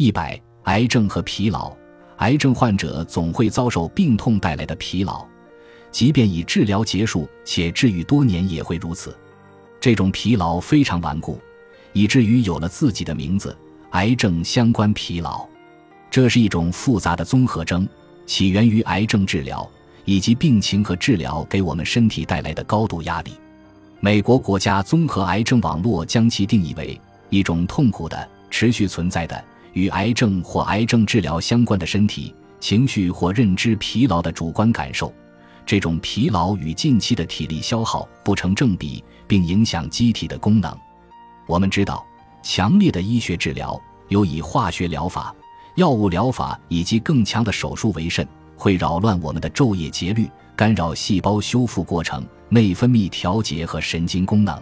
一百，癌症和疲劳。癌症患者总会遭受病痛带来的疲劳，即便已治疗结束且治愈多年也会如此。这种疲劳非常顽固，以至于有了自己的名字——癌症相关疲劳。这是一种复杂的综合征，起源于癌症治疗以及病情和治疗给我们身体带来的高度压力。美国国家综合癌症网络将其定义为一种痛苦的、持续存在的。与癌症或癌症治疗相关的身体、情绪或认知疲劳的主观感受，这种疲劳与近期的体力消耗不成正比，并影响机体的功能。我们知道，强烈的医学治疗，有以化学疗法、药物疗法以及更强的手术为甚，会扰乱我们的昼夜节律，干扰细胞修复过程、内分泌调节和神经功能。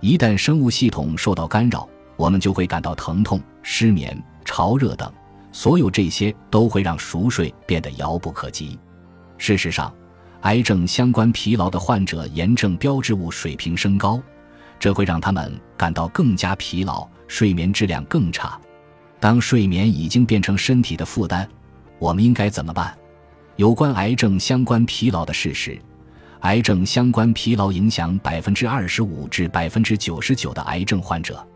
一旦生物系统受到干扰，我们就会感到疼痛、失眠。潮热等，所有这些都会让熟睡变得遥不可及。事实上，癌症相关疲劳的患者炎症标志物水平升高，这会让他们感到更加疲劳，睡眠质量更差。当睡眠已经变成身体的负担，我们应该怎么办？有关癌症相关疲劳的事实：癌症相关疲劳影响百分之二十五至百分之九十九的癌症患者。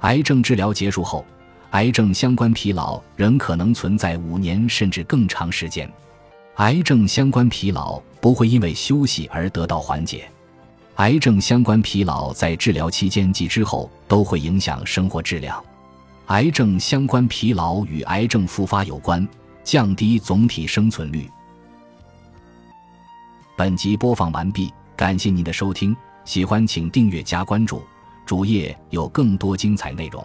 癌症治疗结束后。癌症相关疲劳仍可能存在五年甚至更长时间。癌症相关疲劳不会因为休息而得到缓解。癌症相关疲劳在治疗期间及之后都会影响生活质量。癌症相关疲劳与癌症复发有关，降低总体生存率。本集播放完毕，感谢您的收听，喜欢请订阅加关注，主页有更多精彩内容。